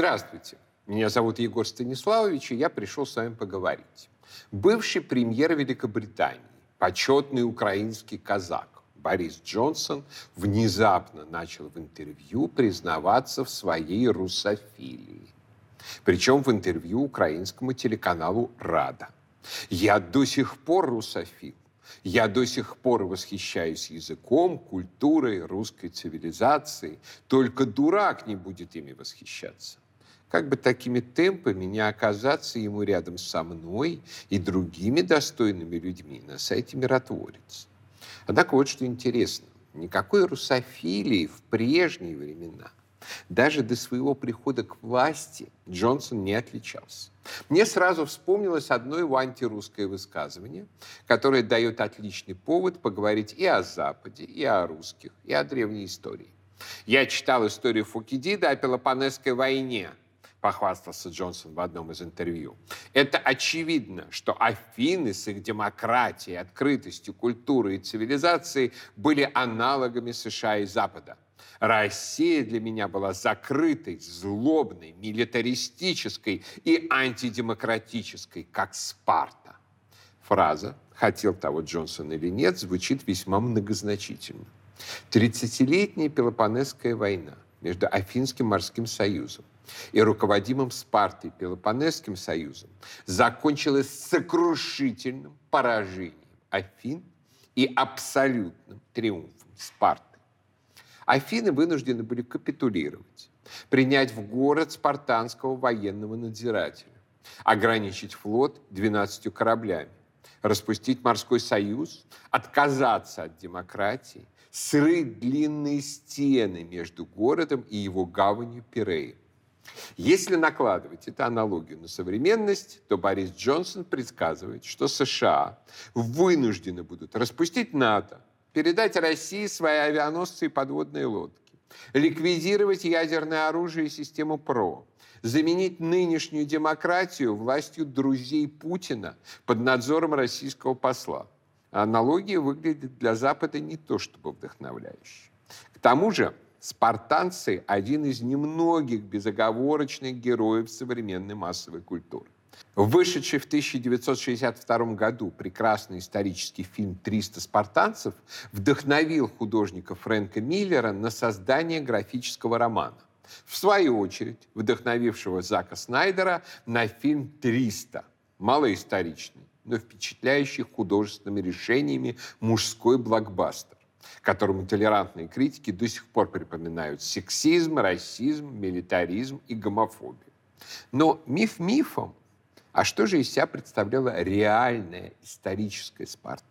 Здравствуйте. Меня зовут Егор Станиславович, и я пришел с вами поговорить. Бывший премьер Великобритании, почетный украинский казак Борис Джонсон внезапно начал в интервью признаваться в своей русофилии. Причем в интервью украинскому телеканалу «Рада». Я до сих пор русофил. Я до сих пор восхищаюсь языком, культурой, русской цивилизацией. Только дурак не будет ими восхищаться. Как бы такими темпами не оказаться ему рядом со мной и другими достойными людьми на сайте «Миротворец». Однако вот что интересно. Никакой русофилии в прежние времена даже до своего прихода к власти Джонсон не отличался. Мне сразу вспомнилось одно его антирусское высказывание, которое дает отличный повод поговорить и о Западе, и о русских, и о древней истории. Я читал историю Фукидида о Пелопонесской войне, похвастался Джонсон в одном из интервью. Это очевидно, что Афины с их демократией, открытостью, культурой и цивилизацией были аналогами США и Запада. Россия для меня была закрытой, злобной, милитаристической и антидемократической, как Спарта. Фраза «хотел того Джонсон или нет» звучит весьма многозначительно. Тридцатилетняя Пелопонесская война между Афинским морским союзом и руководимым Спартой Пелопонесским союзом закончилась сокрушительным поражением Афин и абсолютным триумфом Спарты. Афины вынуждены были капитулировать, принять в город спартанского военного надзирателя, ограничить флот 12 кораблями, распустить морской союз, отказаться от демократии, срыть длинные стены между городом и его гаванью Пиреи. Если накладывать эту аналогию на современность, то Борис Джонсон предсказывает, что США вынуждены будут распустить НАТО, передать России свои авианосцы и подводные лодки, ликвидировать ядерное оружие и систему ПРО, заменить нынешнюю демократию властью друзей Путина под надзором российского посла. Аналогия выглядит для Запада не то чтобы вдохновляющей. К тому же спартанцы – один из немногих безоговорочных героев современной массовой культуры. Вышедший в 1962 году прекрасный исторический фильм «300 спартанцев» вдохновил художника Фрэнка Миллера на создание графического романа. В свою очередь, вдохновившего Зака Снайдера на фильм «300», малоисторичный, но впечатляющий художественными решениями мужской блокбастер которому толерантные критики до сих пор припоминают сексизм, расизм, милитаризм и гомофобию. Но миф мифом, а что же из себя представляла реальная историческая Спарта?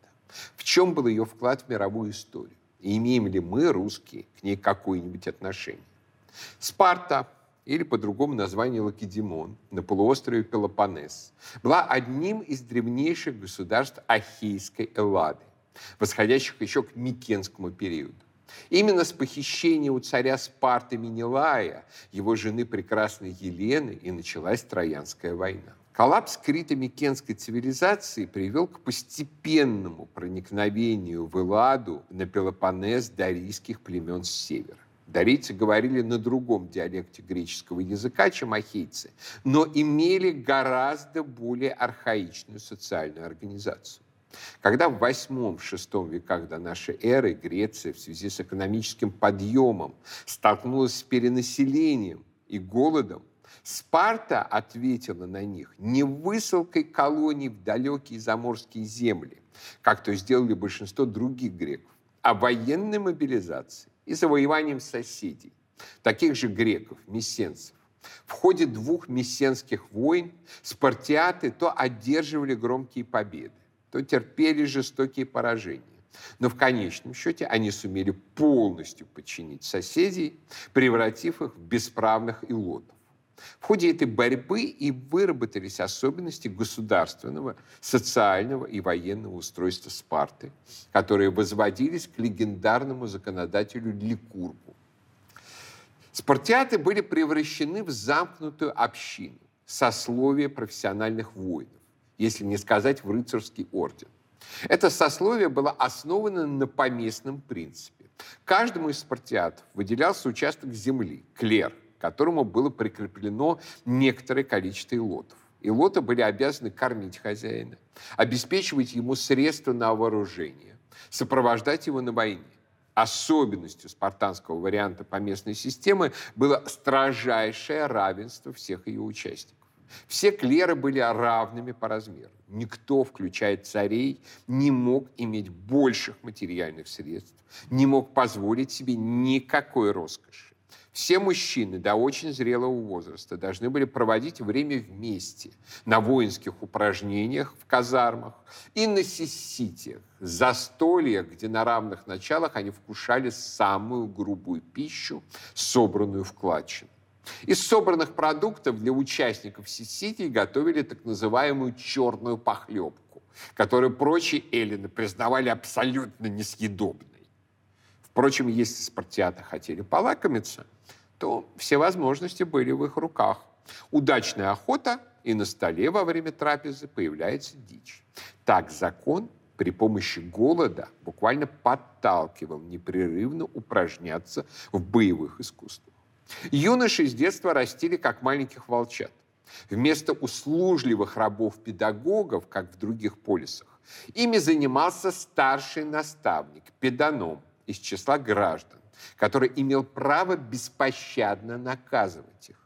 В чем был ее вклад в мировую историю? И имеем ли мы, русские, к ней какое-нибудь отношение? Спарта, или по другому названию Лакедемон, на полуострове Пелопоннес, была одним из древнейших государств Ахейской Эллады, восходящих еще к Микенскому периоду. Именно с похищения у царя Спарты Менелая, его жены прекрасной Елены, и началась Троянская война. Коллапс крито-микенской цивилизации привел к постепенному проникновению в Элладу на Пелопоннес дарийских племен с севера. Дарийцы говорили на другом диалекте греческого языка, чем ахейцы, но имели гораздо более архаичную социальную организацию. Когда в VIII-VI веках до нашей эры Греция в связи с экономическим подъемом столкнулась с перенаселением и голодом, Спарта ответила на них не высылкой колоний в далекие заморские земли, как то сделали большинство других греков, а военной мобилизацией и завоеванием соседей, таких же греков, мессенцев. В ходе двух мессенских войн спартиаты то одерживали громкие победы, то терпели жестокие поражения. Но в конечном счете они сумели полностью подчинить соседей, превратив их в бесправных илотов. В ходе этой борьбы и выработались особенности государственного, социального и военного устройства Спарты, которые возводились к легендарному законодателю Ликургу. Спартиаты были превращены в замкнутую общину, сословие профессиональных воинов если не сказать в рыцарский орден. Это сословие было основано на поместном принципе. Каждому из спартиатов выделялся участок земли, клер, которому было прикреплено некоторое количество илотов. Илоты были обязаны кормить хозяина, обеспечивать ему средства на вооружение, сопровождать его на войне. Особенностью спартанского варианта поместной системы было строжайшее равенство всех ее участников. Все клеры были равными по размеру. Никто, включая царей, не мог иметь больших материальных средств, не мог позволить себе никакой роскоши. Все мужчины до очень зрелого возраста должны были проводить время вместе на воинских упражнениях в казармах и на сесситиях, застольях, где на равных началах они вкушали самую грубую пищу, собранную в кладчину. Из собранных продуктов для участников сесситий готовили так называемую черную похлебку, которую прочие эллины признавали абсолютно несъедобной. Впрочем, если спартиаты хотели полакомиться, то все возможности были в их руках. Удачная охота, и на столе во время трапезы появляется дичь. Так закон при помощи голода буквально подталкивал непрерывно упражняться в боевых искусствах. Юноши с детства растили как маленьких волчат. Вместо услужливых рабов-педагогов, как в других полисах, ими занимался старший наставник, педаном из числа граждан, который имел право беспощадно наказывать их.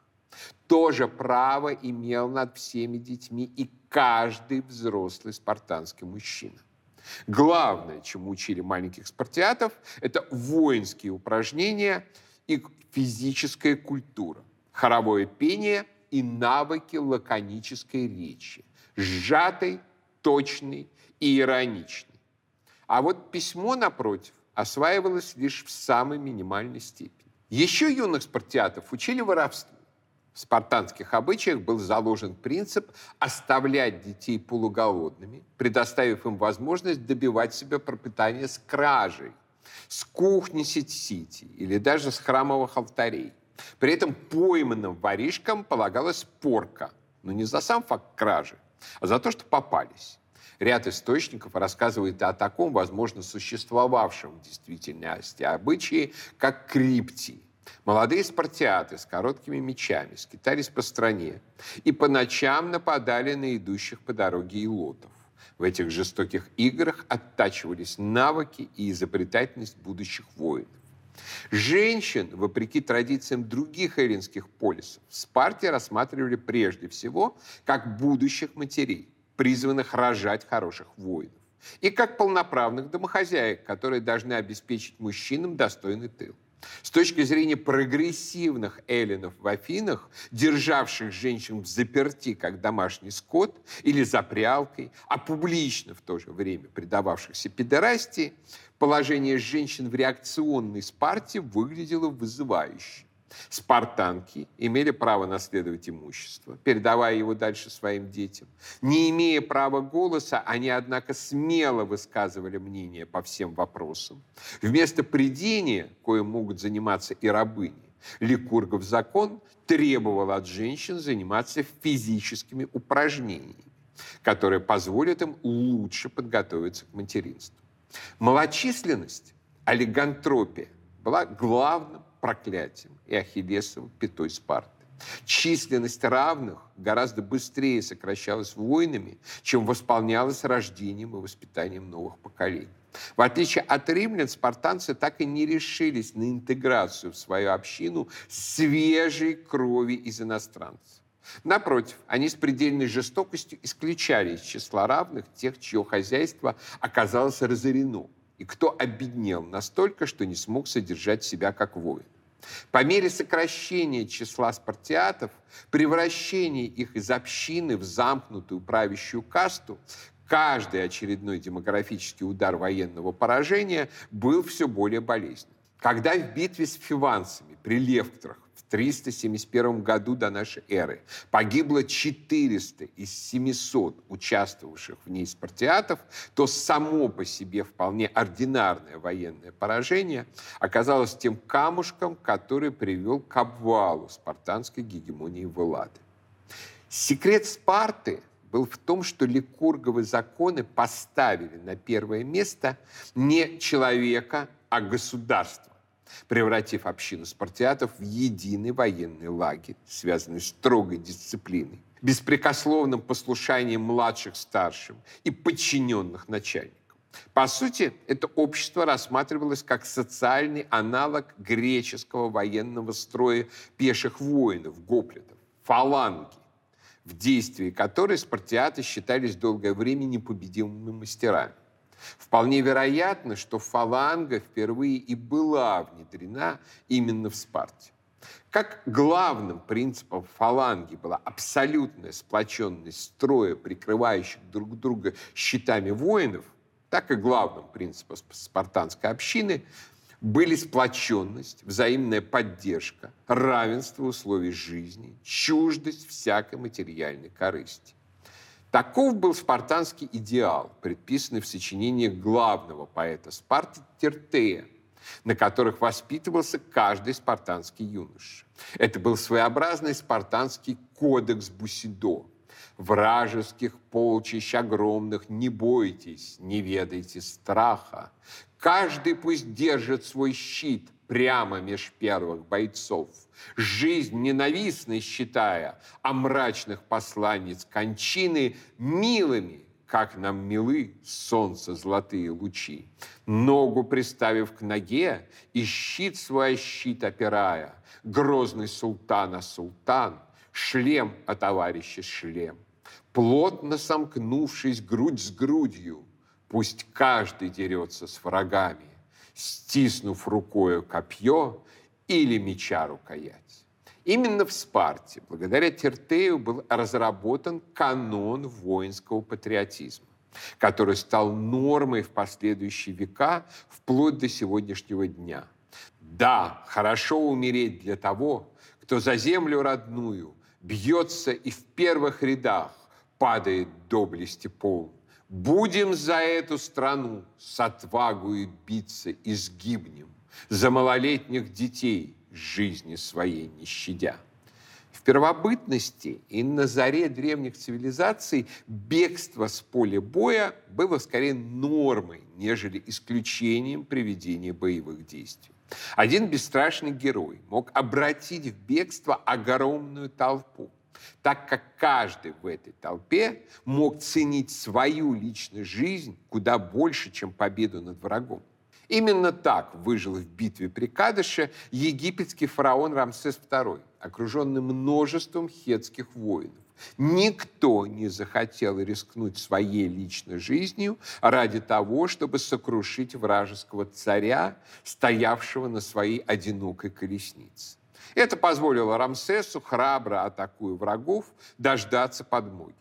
То же право имел над всеми детьми и каждый взрослый спартанский мужчина. Главное, чему учили маленьких спартиатов, это воинские упражнения и физическая культура, хоровое пение и навыки лаконической речи, сжатой, точной и ироничной. А вот письмо, напротив, осваивалось лишь в самой минимальной степени. Еще юных спартиатов учили воровству. В спартанских обычаях был заложен принцип оставлять детей полуголодными, предоставив им возможность добивать себе пропитание с кражей, с кухни сити или даже с храмовых алтарей. При этом пойманным воришкам полагалась порка, но не за сам факт кражи, а за то, что попались. Ряд источников рассказывает о таком, возможно, существовавшем в действительности обычае, как криптии. Молодые спартиаты с короткими мечами скитались по стране и по ночам нападали на идущих по дороге илотов. В этих жестоких играх оттачивались навыки и изобретательность будущих воинов. Женщин, вопреки традициям других эллинских полисов, в Спарте рассматривали прежде всего как будущих матерей призванных рожать хороших воинов, и как полноправных домохозяек, которые должны обеспечить мужчинам достойный тыл. С точки зрения прогрессивных эллинов в Афинах, державших женщин в заперти как домашний скот или за прялкой, а публично в то же время предававшихся педерастии, положение женщин в реакционной Спарте выглядело вызывающе. Спартанки имели право наследовать имущество, передавая его дальше своим детям. Не имея права голоса, они, однако, смело высказывали мнение по всем вопросам. Вместо предения, коим могут заниматься и рабыни, Ликургов закон требовал от женщин заниматься физическими упражнениями, которые позволят им лучше подготовиться к материнству. Малочисленность, олигантропия была главным проклятием и Ахиллесовой пятой Спарты. Численность равных гораздо быстрее сокращалась войнами, чем восполнялась рождением и воспитанием новых поколений. В отличие от римлян, спартанцы так и не решились на интеграцию в свою общину свежей крови из иностранцев. Напротив, они с предельной жестокостью исключали из числа равных тех, чье хозяйство оказалось разорено, и кто обеднел настолько, что не смог содержать себя как воин. По мере сокращения числа спартиатов, превращения их из общины в замкнутую правящую касту, каждый очередной демографический удар военного поражения был все более болезненным. Когда в битве с фиванцами при Левктрах 371 году до нашей эры погибло 400 из 700 участвовавших в ней спартиатов, то само по себе вполне ординарное военное поражение оказалось тем камушком, который привел к обвалу спартанской гегемонии в Элладе. Секрет Спарты был в том, что ликурговы законы поставили на первое место не человека, а государство превратив общину спартиатов в единый военный лагерь, связанный с строгой дисциплиной, беспрекословным послушанием младших старшим и подчиненных начальникам. По сути, это общество рассматривалось как социальный аналог греческого военного строя пеших воинов, гоплитов, фаланги, в действии которой спартиаты считались долгое время непобедимыми мастерами. Вполне вероятно, что фаланга впервые и была внедрена именно в Спарте. Как главным принципом фаланги была абсолютная сплоченность строя, прикрывающих друг друга щитами воинов, так и главным принципом спартанской общины были сплоченность, взаимная поддержка, равенство условий жизни, чуждость всякой материальной корысти. Таков был спартанский идеал, предписанный в сочинениях главного поэта Спарты Тертея, на которых воспитывался каждый спартанский юноша. Это был своеобразный спартанский кодекс Бусидо. Вражеских полчищ огромных не бойтесь, не ведайте страха. Каждый пусть держит свой щит прямо меж первых бойцов – жизнь ненавистной считая, а мрачных посланниц кончины милыми, как нам милы солнце золотые лучи. Ногу приставив к ноге и щит свой щит опирая, грозный султана султан, шлем о товарище шлем. Плотно сомкнувшись грудь с грудью, пусть каждый дерется с врагами, стиснув рукою копье, или меча рукоять. Именно в Спарте, благодаря Тертею, был разработан канон воинского патриотизма, который стал нормой в последующие века, вплоть до сегодняшнего дня. Да, хорошо умереть для того, кто за землю родную бьется и в первых рядах падает доблести полн. Будем за эту страну с отвагою биться и сгибнем за малолетних детей, жизни своей не щадя. В первобытности и на заре древних цивилизаций бегство с поля боя было скорее нормой, нежели исключением приведения боевых действий. Один бесстрашный герой мог обратить в бегство огромную толпу, так как каждый в этой толпе мог ценить свою личную жизнь куда больше, чем победу над врагом. Именно так выжил в битве при Кадыше египетский фараон Рамсес II, окруженный множеством хетских воинов. Никто не захотел рискнуть своей личной жизнью ради того, чтобы сокрушить вражеского царя, стоявшего на своей одинокой колеснице. Это позволило Рамсесу, храбро атакуя врагов, дождаться подмоги.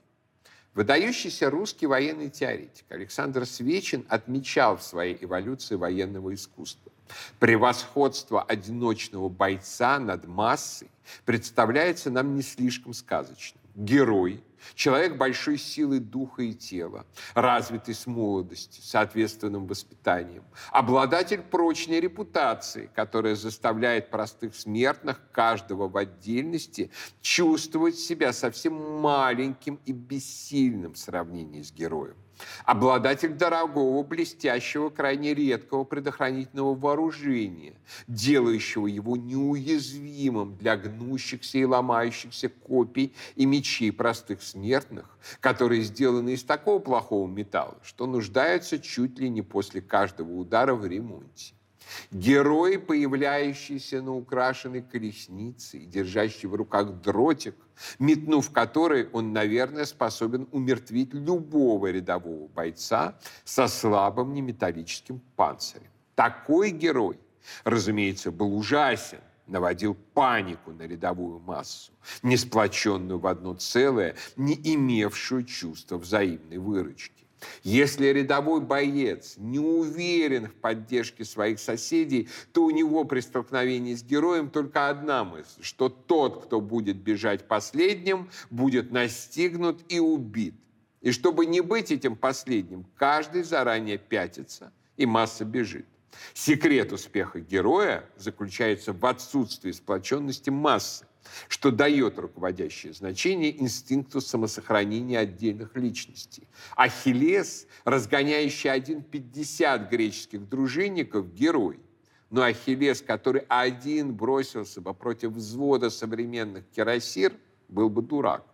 Выдающийся русский военный теоретик Александр Свечин отмечал в своей эволюции военного искусства. Превосходство одиночного бойца над массой представляется нам не слишком сказочным. Герой Человек большой силы духа и тела, развитый с молодости, соответственным воспитанием. Обладатель прочной репутации, которая заставляет простых смертных, каждого в отдельности, чувствовать себя совсем маленьким и бессильным в сравнении с героем обладатель дорогого, блестящего, крайне редкого предохранительного вооружения, делающего его неуязвимым для гнущихся и ломающихся копий и мечей простых смертных, которые сделаны из такого плохого металла, что нуждаются чуть ли не после каждого удара в ремонте. Герой, появляющийся на украшенной колеснице и держащий в руках дротик, метнув который, он, наверное, способен умертвить любого рядового бойца со слабым неметаллическим панцирем. Такой герой, разумеется, был ужасен, наводил панику на рядовую массу, не сплоченную в одно целое, не имевшую чувства взаимной выручки. Если рядовой боец не уверен в поддержке своих соседей, то у него при столкновении с героем только одна мысль, что тот, кто будет бежать последним, будет настигнут и убит. И чтобы не быть этим последним, каждый заранее пятится, и масса бежит. Секрет успеха героя заключается в отсутствии сплоченности массы что дает руководящее значение инстинкту самосохранения отдельных личностей. Ахиллес, разгоняющий 1,50 греческих дружинников, герой. но Ахиллес, который один бросился бы против взвода современных кирасир, был бы дурак.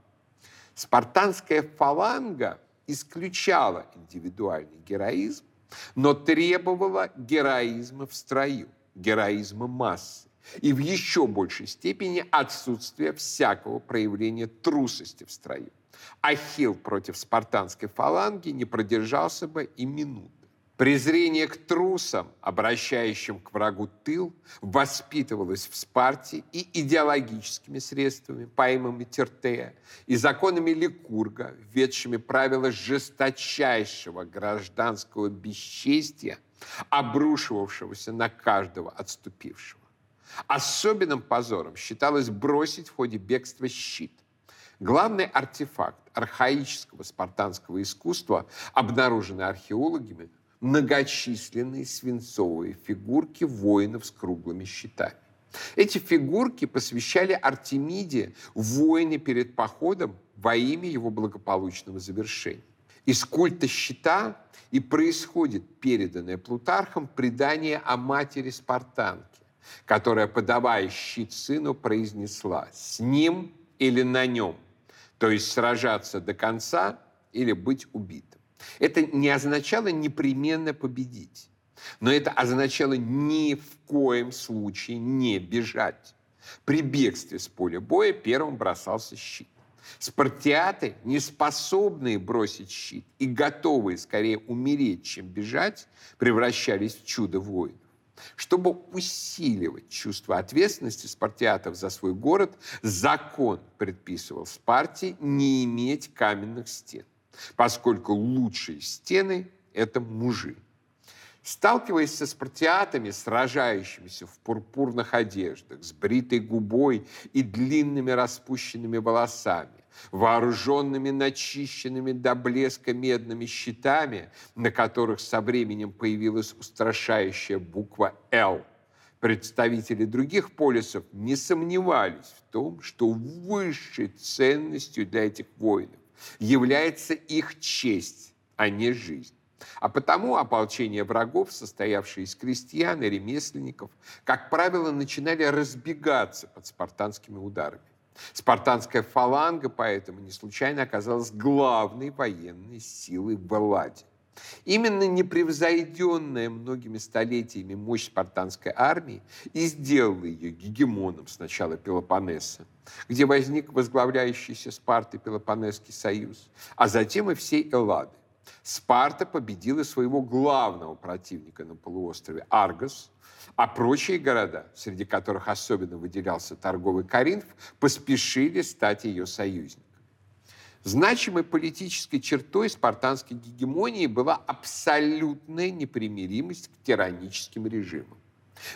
Спартанская фаланга исключала индивидуальный героизм, но требовала героизма в строю, героизма массы и в еще большей степени отсутствия всякого проявления трусости в строю. Ахилл против спартанской фаланги не продержался бы и минуты. Презрение к трусам, обращающим к врагу тыл, воспитывалось в Спарте и идеологическими средствами, поймами Тертея, и законами Ликурга, введшими правила жесточайшего гражданского бесчестия, обрушивавшегося на каждого отступившего. Особенным позором считалось бросить в ходе бегства щит. Главный артефакт архаического спартанского искусства, обнаруженный археологами, многочисленные свинцовые фигурки воинов с круглыми щитами. Эти фигурки посвящали Артемиде воины перед походом во имя его благополучного завершения. Из культа щита и происходит переданное Плутархом предание о матери Спартанки, которая, подавая щит сыну, произнесла «с ним или на нем», то есть сражаться до конца или быть убитым. Это не означало непременно победить, но это означало ни в коем случае не бежать. При бегстве с поля боя первым бросался щит. Спартиаты, не способные бросить щит и готовые скорее умереть, чем бежать, превращались в чудо воинов. Чтобы усиливать чувство ответственности спартиатов за свой город, закон предписывал Спарте не иметь каменных стен поскольку лучшие стены – это мужи. Сталкиваясь со спартиатами, сражающимися в пурпурных одеждах, с бритой губой и длинными распущенными волосами, вооруженными начищенными до блеска медными щитами, на которых со временем появилась устрашающая буква «Л», представители других полисов не сомневались в том, что высшей ценностью для этих воинов является их честь, а не жизнь. А потому ополчение врагов, состоявшее из крестьян и ремесленников, как правило, начинали разбегаться под спартанскими ударами. Спартанская фаланга поэтому не случайно оказалась главной военной силой в Элладе. Именно непревзойденная многими столетиями мощь спартанской армии и сделала ее гегемоном сначала Пелопоннеса, где возник возглавляющийся Спарты Пелопонесский союз, а затем и всей Эллады. Спарта победила своего главного противника на полуострове Аргос, а прочие города, среди которых особенно выделялся торговый Коринф, поспешили стать ее союзниками. Значимой политической чертой спартанской гегемонии была абсолютная непримиримость к тираническим режимам.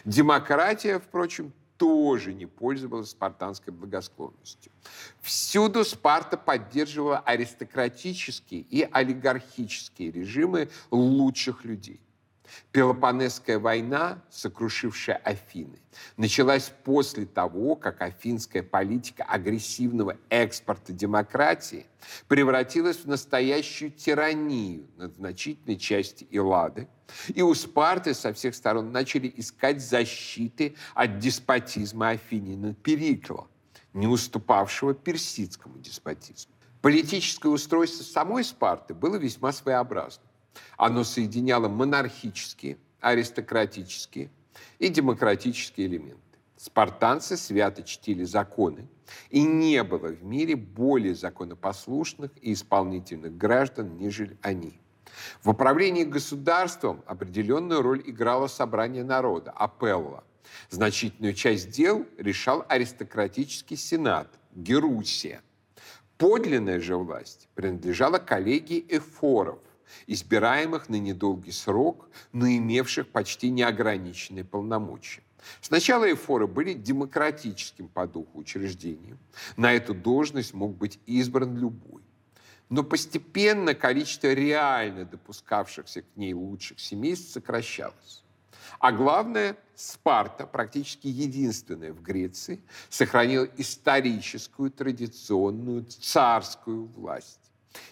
Демократия, впрочем, тоже не пользовалась спартанской благосклонностью. Всюду Спарта поддерживала аристократические и олигархические режимы лучших людей. Пелопонесская война, сокрушившая Афины, началась после того, как афинская политика агрессивного экспорта демократии превратилась в настоящую тиранию над значительной части Эллады, и у Спарты со всех сторон начали искать защиты от деспотизма Афинина Перикла, не уступавшего персидскому деспотизму. Политическое устройство самой Спарты было весьма своеобразным. Оно соединяло монархические, аристократические и демократические элементы. Спартанцы свято чтили законы, и не было в мире более законопослушных и исполнительных граждан, нежели они. В управлении государством определенную роль играло собрание народа, апелла. Значительную часть дел решал аристократический сенат, Герусия. Подлинная же власть принадлежала коллегии эфоров – избираемых на недолгий срок, но имевших почти неограниченные полномочия. Сначала эфоры были демократическим по духу учреждением. На эту должность мог быть избран любой. Но постепенно количество реально допускавшихся к ней лучших семейств сокращалось. А главное, Спарта, практически единственная в Греции, сохранила историческую, традиционную царскую власть.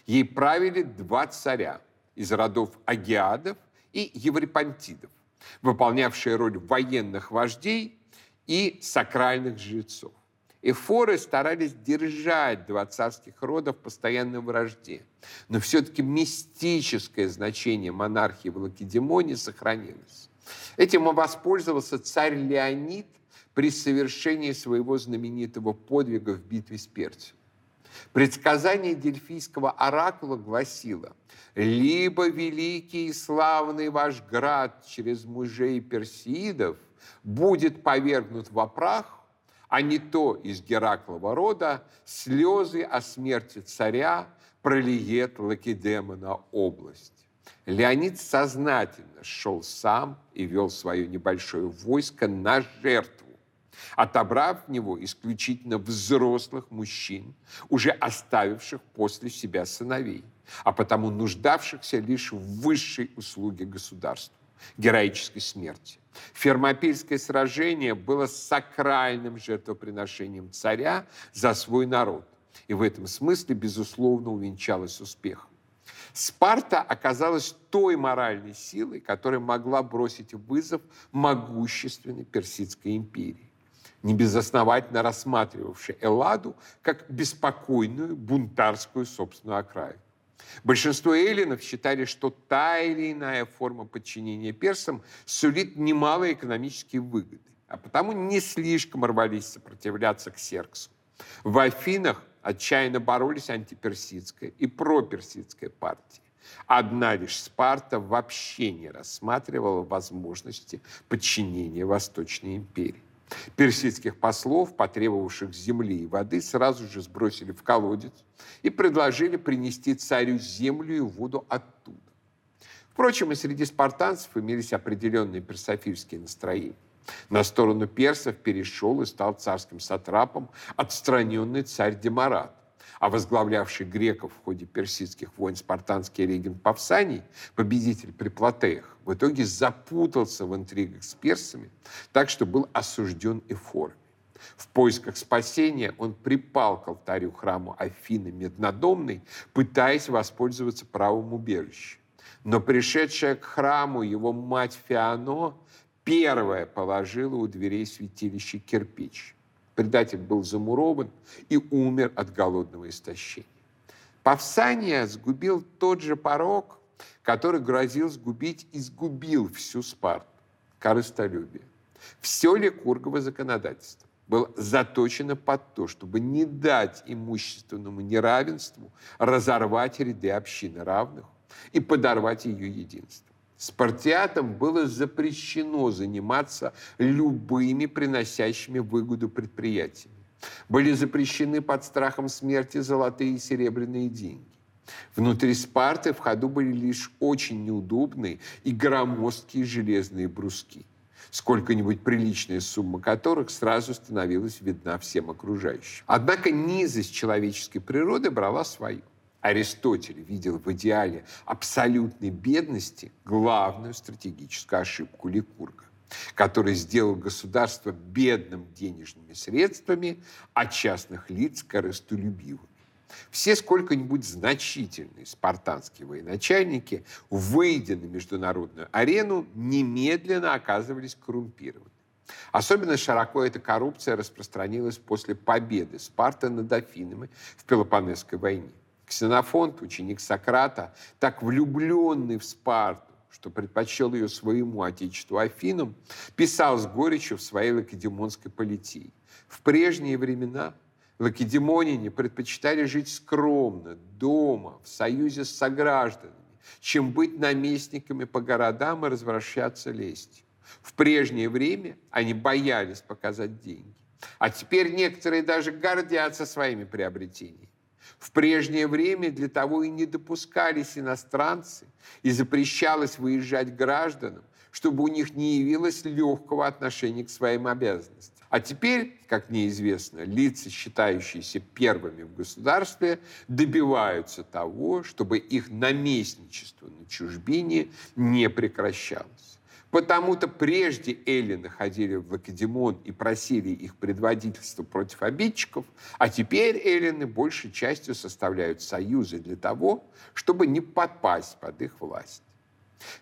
Ей правили два царя – из родов агиадов и еврипантидов, выполнявшие роль военных вождей и сакральных жрецов. Эфоры старались держать два царских рода в постоянной вражде, но все-таки мистическое значение монархии в Лакедемоне сохранилось. Этим воспользовался царь Леонид при совершении своего знаменитого подвига в битве с Персией. Предсказание дельфийского оракула гласило, либо великий и славный ваш град через мужей персидов будет повергнут в прах, а не то из Гераклова рода слезы о смерти царя пролиет Лакедема на область. Леонид сознательно шел сам и вел свое небольшое войско на жертву, отобрав в него исключительно взрослых мужчин, уже оставивших после себя сыновей, а потому нуждавшихся лишь в высшей услуге государства – героической смерти. Фермопильское сражение было сакральным жертвоприношением царя за свой народ. И в этом смысле, безусловно, увенчалось успехом. Спарта оказалась той моральной силой, которая могла бросить вызов могущественной Персидской империи небезосновательно рассматривавшей Элладу как беспокойную бунтарскую собственную окраину. Большинство эллинов считали, что та или иная форма подчинения персам сулит немалые экономические выгоды, а потому не слишком рвались сопротивляться к Серксу. В Афинах отчаянно боролись антиперсидская и проперсидская партии. Одна лишь Спарта вообще не рассматривала возможности подчинения Восточной империи. Персидских послов, потребовавших земли и воды, сразу же сбросили в колодец и предложили принести царю землю и воду оттуда. Впрочем, и среди спартанцев имелись определенные персофильские настроения. На сторону персов перешел и стал царским сатрапом отстраненный царь Демарат а возглавлявший греков в ходе персидских войн спартанский регент Павсаний, победитель при Платеях, в итоге запутался в интригах с персами, так что был осужден эфорами. В поисках спасения он припал к алтарю храму Афины Меднодомной, пытаясь воспользоваться правом убежища. Но пришедшая к храму его мать Феоно первая положила у дверей святилища кирпич – Предатель был замурован и умер от голодного истощения. Павсания сгубил тот же порог, который грозил сгубить и сгубил всю Спарту – корыстолюбие. Все ликургово законодательство было заточено под то, чтобы не дать имущественному неравенству разорвать ряды общины равных и подорвать ее единство. Спартиатам было запрещено заниматься любыми приносящими выгоду предприятиями. Были запрещены под страхом смерти золотые и серебряные деньги. Внутри Спарты в ходу были лишь очень неудобные и громоздкие железные бруски, сколько-нибудь приличная сумма которых сразу становилась видна всем окружающим. Однако низость человеческой природы брала свою. Аристотель видел в идеале абсолютной бедности главную стратегическую ошибку Ликурга, который сделал государство бедным денежными средствами, а частных лиц корыстолюбивыми. Все сколько-нибудь значительные спартанские военачальники, выйдя на международную арену, немедленно оказывались коррумпированы. Особенно широко эта коррупция распространилась после победы Спарта над Афинами в Пелопонесской войне. Ксенофонт, ученик Сократа, так влюбленный в Спарту, что предпочел ее своему отечеству Афинам, писал с горечью в своей лакедемонской политии. В прежние времена лакедемоняне предпочитали жить скромно, дома, в союзе с согражданами, чем быть наместниками по городам и развращаться лестью. В прежнее время они боялись показать деньги. А теперь некоторые даже гордятся своими приобретениями. В прежнее время для того и не допускались иностранцы, и запрещалось выезжать гражданам, чтобы у них не явилось легкого отношения к своим обязанностям. А теперь, как мне известно, лица, считающиеся первыми в государстве, добиваются того, чтобы их наместничество на чужбине не прекращалось. Потому-то прежде эллины ходили в Лакедемон и просили их предводительства против обидчиков, а теперь эллины большей частью составляют союзы для того, чтобы не подпасть под их власть.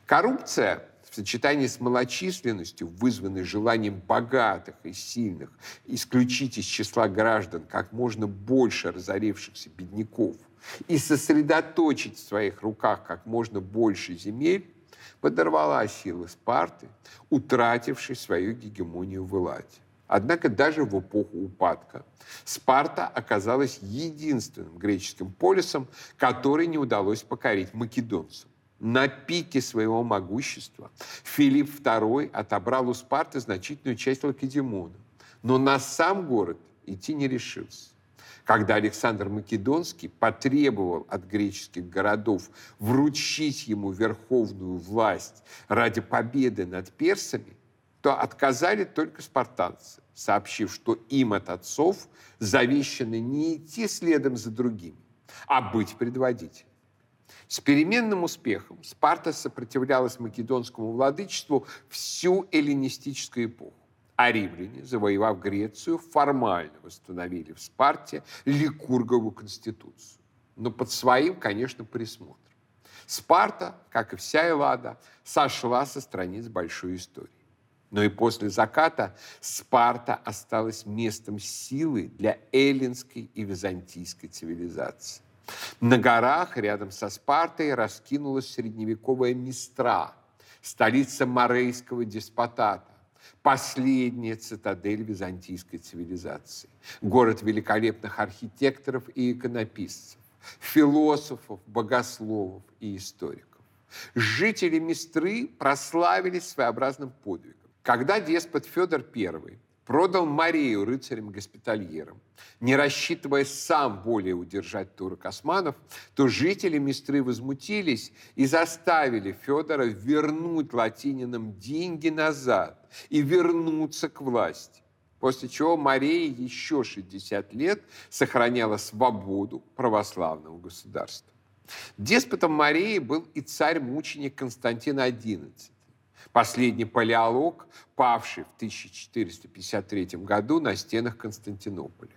Коррупция в сочетании с малочисленностью, вызванной желанием богатых и сильных, исключить из числа граждан как можно больше разорившихся бедняков и сосредоточить в своих руках как можно больше земель, подорвала силы Спарты, утратившей свою гегемонию в Элладе. Однако даже в эпоху упадка Спарта оказалась единственным греческим полисом, который не удалось покорить македонцам. На пике своего могущества Филипп II отобрал у Спарты значительную часть Лакедемона, но на сам город идти не решился. Когда Александр Македонский потребовал от греческих городов вручить ему верховную власть ради победы над персами, то отказали только спартанцы, сообщив, что им от отцов завещано не идти следом за другими, а быть предводителем. С переменным успехом Спарта сопротивлялась македонскому владычеству всю эллинистическую эпоху. А римляне, завоевав Грецию, формально восстановили в Спарте Ликургову конституцию. Но под своим, конечно, присмотром. Спарта, как и вся Эллада, сошла со страниц большой истории. Но и после заката Спарта осталась местом силы для эллинской и византийской цивилизации. На горах рядом со Спартой раскинулась средневековая Мистра, столица Морейского деспотата, последняя цитадель византийской цивилизации, город великолепных архитекторов и иконописцев, философов, богословов и историков. Жители Мистры прославились своеобразным подвигом. Когда деспот Федор I продал Марию рыцарям-госпитальерам, не рассчитывая сам более удержать турок османов, то жители Мистры возмутились и заставили Федора вернуть латининам деньги назад и вернуться к власти. После чего Мария еще 60 лет сохраняла свободу православного государства. Деспотом Марии был и царь-мученик Константин XI, Последний палеолог, павший в 1453 году на стенах Константинополя.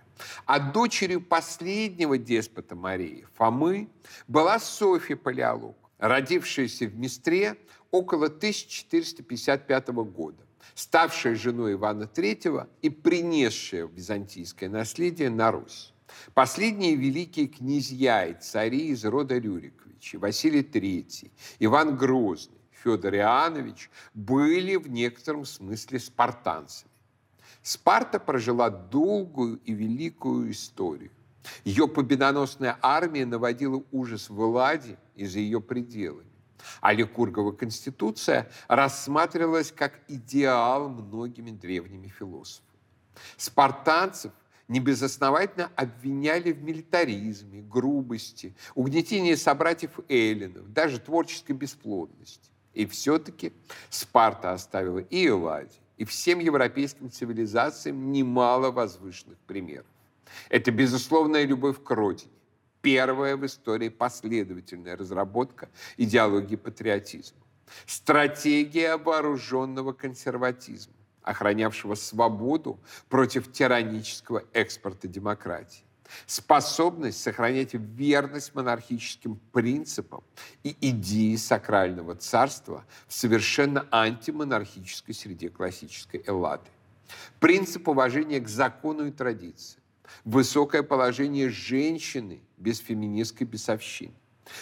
А дочерью последнего деспота Марии, Фомы, была Софья Палеолог, родившаяся в Мистре около 1455 года, ставшая женой Ивана III и принесшая византийское наследие на Русь. Последние великие князья и цари из рода Рюриковичей, Василий III, Иван Грозный, Федор Иоаннович были в некотором смысле спартанцами. Спарта прожила долгую и великую историю. Ее победоносная армия наводила ужас в Элладе и за ее пределами. А Ликургова конституция рассматривалась как идеал многими древними философами. Спартанцев небезосновательно обвиняли в милитаризме, грубости, угнетении собратьев эллинов, даже творческой бесплодности. И все-таки Спарта оставила и Элладе, и всем европейским цивилизациям немало возвышенных примеров. Это безусловная любовь к родине, первая в истории последовательная разработка идеологии патриотизма, стратегия вооруженного консерватизма, охранявшего свободу против тиранического экспорта демократии способность сохранять верность монархическим принципам и идеи сакрального царства в совершенно антимонархической среде классической Эллады. Принцип уважения к закону и традиции, высокое положение женщины без феминистской бесовщины,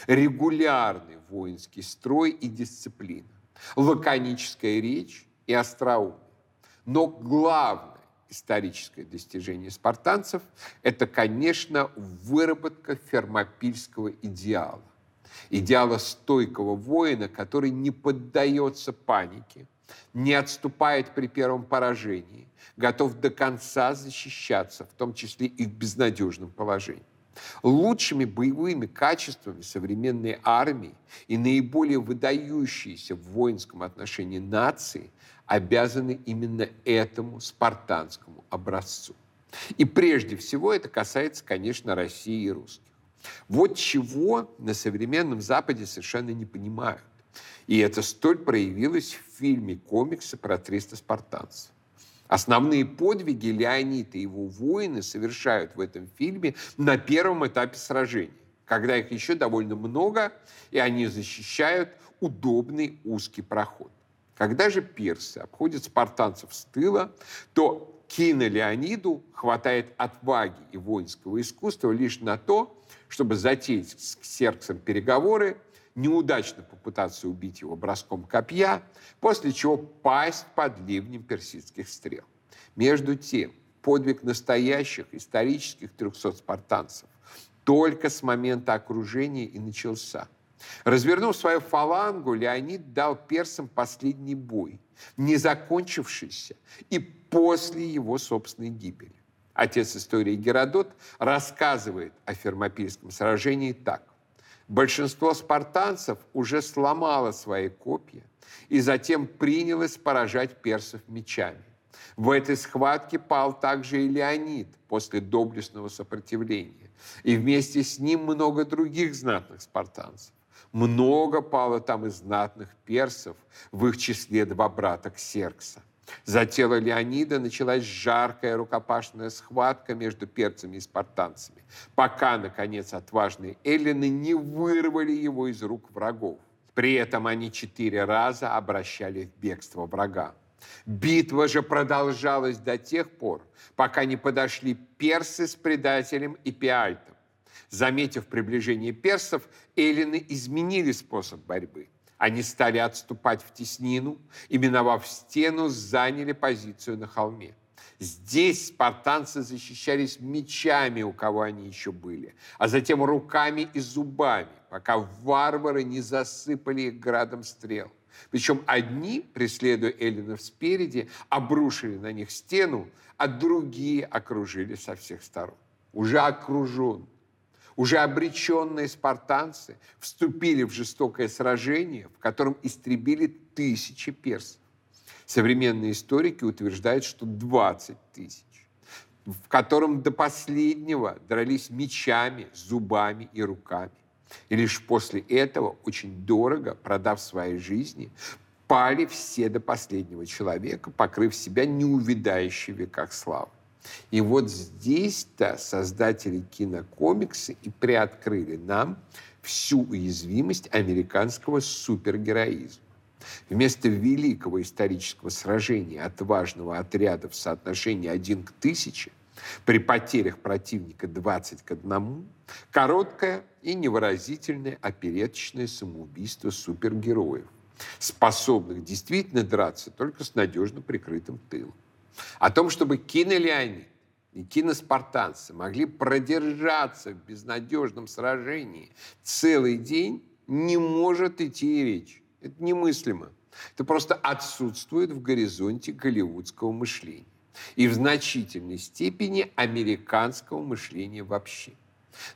регулярный воинский строй и дисциплина, лаконическая речь и остроумие. Но главное, историческое достижение спартанцев, это, конечно, выработка фермопильского идеала. Идеала стойкого воина, который не поддается панике, не отступает при первом поражении, готов до конца защищаться, в том числе и в безнадежном положении. Лучшими боевыми качествами современной армии и наиболее выдающиеся в воинском отношении нации обязаны именно этому спартанскому образцу. И прежде всего это касается, конечно, России и русских. Вот чего на современном Западе совершенно не понимают. И это столь проявилось в фильме комикса про 300 спартанцев. Основные подвиги Леонид и его воины совершают в этом фильме на первом этапе сражения, когда их еще довольно много, и они защищают удобный узкий проход. Когда же персы обходят спартанцев с тыла, то Кина Леониду хватает отваги и воинского искусства лишь на то, чтобы затеять с Ксерксом переговоры, неудачно попытаться убить его броском копья, после чего пасть под ливнем персидских стрел. Между тем, подвиг настоящих исторических 300 спартанцев только с момента окружения и начался – Развернув свою фалангу, Леонид дал персам последний бой, не закончившийся и после его собственной гибели. Отец истории Геродот рассказывает о Фермопильском сражении так. Большинство спартанцев уже сломало свои копья и затем принялось поражать персов мечами. В этой схватке пал также и Леонид после доблестного сопротивления. И вместе с ним много других знатных спартанцев. Много пало там и знатных персов, в их числе два брата Ксеркса. За тело Леонида началась жаркая рукопашная схватка между перцами и спартанцами, пока, наконец, отважные эллины не вырвали его из рук врагов. При этом они четыре раза обращали в бегство врага. Битва же продолжалась до тех пор, пока не подошли персы с предателем и пиальтом. Заметив приближение персов, эллины изменили способ борьбы. Они стали отступать в теснину и, миновав стену, заняли позицию на холме. Здесь спартанцы защищались мечами, у кого они еще были, а затем руками и зубами, пока варвары не засыпали их градом стрел. Причем одни, преследуя эллинов спереди, обрушили на них стену, а другие окружили со всех сторон. Уже окружен, уже обреченные спартанцы вступили в жестокое сражение, в котором истребили тысячи персов. Современные историки утверждают, что 20 тысяч, в котором до последнего дрались мечами, зубами и руками. И лишь после этого, очень дорого, продав свои жизни, пали все до последнего человека, покрыв себя неувидающей в веках славы. И вот здесь-то создатели кинокомикса и приоткрыли нам всю уязвимость американского супергероизма. Вместо великого исторического сражения отважного отряда в соотношении один к тысяче, при потерях противника 20 к 1, короткое и невыразительное опереточное самоубийство супергероев, способных действительно драться только с надежно прикрытым тылом. О том, чтобы кинолеонид и киноспартанцы могли продержаться в безнадежном сражении целый день, не может идти и речь. Это немыслимо. Это просто отсутствует в горизонте голливудского мышления и в значительной степени американского мышления вообще.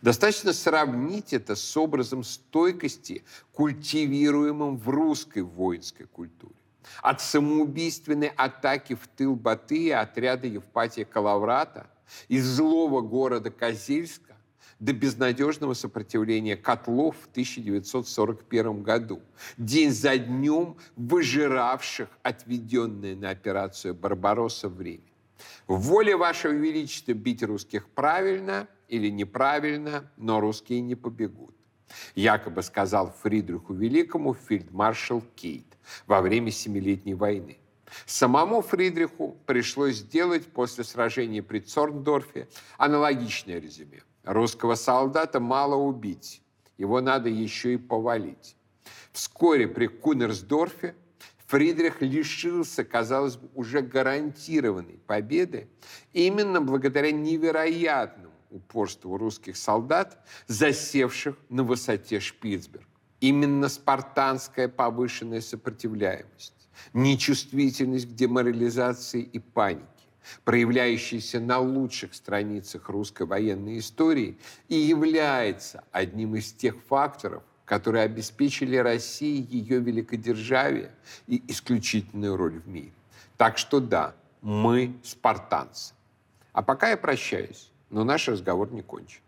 Достаточно сравнить это с образом стойкости, культивируемым в русской воинской культуре. От самоубийственной атаки в тыл Батыя отряда Евпатия Калаврата из злого города Козельска до безнадежного сопротивления котлов в 1941 году, день за днем выжиравших отведенное на операцию «Барбаросса» время. В воле Вашего Величества бить русских правильно или неправильно, но русские не побегут. Якобы сказал Фридриху Великому фельдмаршал Кейт во время Семилетней войны. Самому Фридриху пришлось сделать после сражения при Цорндорфе аналогичное резюме. Русского солдата мало убить, его надо еще и повалить. Вскоре при Кунерсдорфе Фридрих лишился, казалось бы, уже гарантированной победы именно благодаря невероятному упорству русских солдат, засевших на высоте Шпицберг. Именно спартанская повышенная сопротивляемость, нечувствительность к деморализации и панике, проявляющаяся на лучших страницах русской военной истории, и является одним из тех факторов, которые обеспечили России ее великодержавие и исключительную роль в мире. Так что да, мы спартанцы. А пока я прощаюсь, но наш разговор не кончен.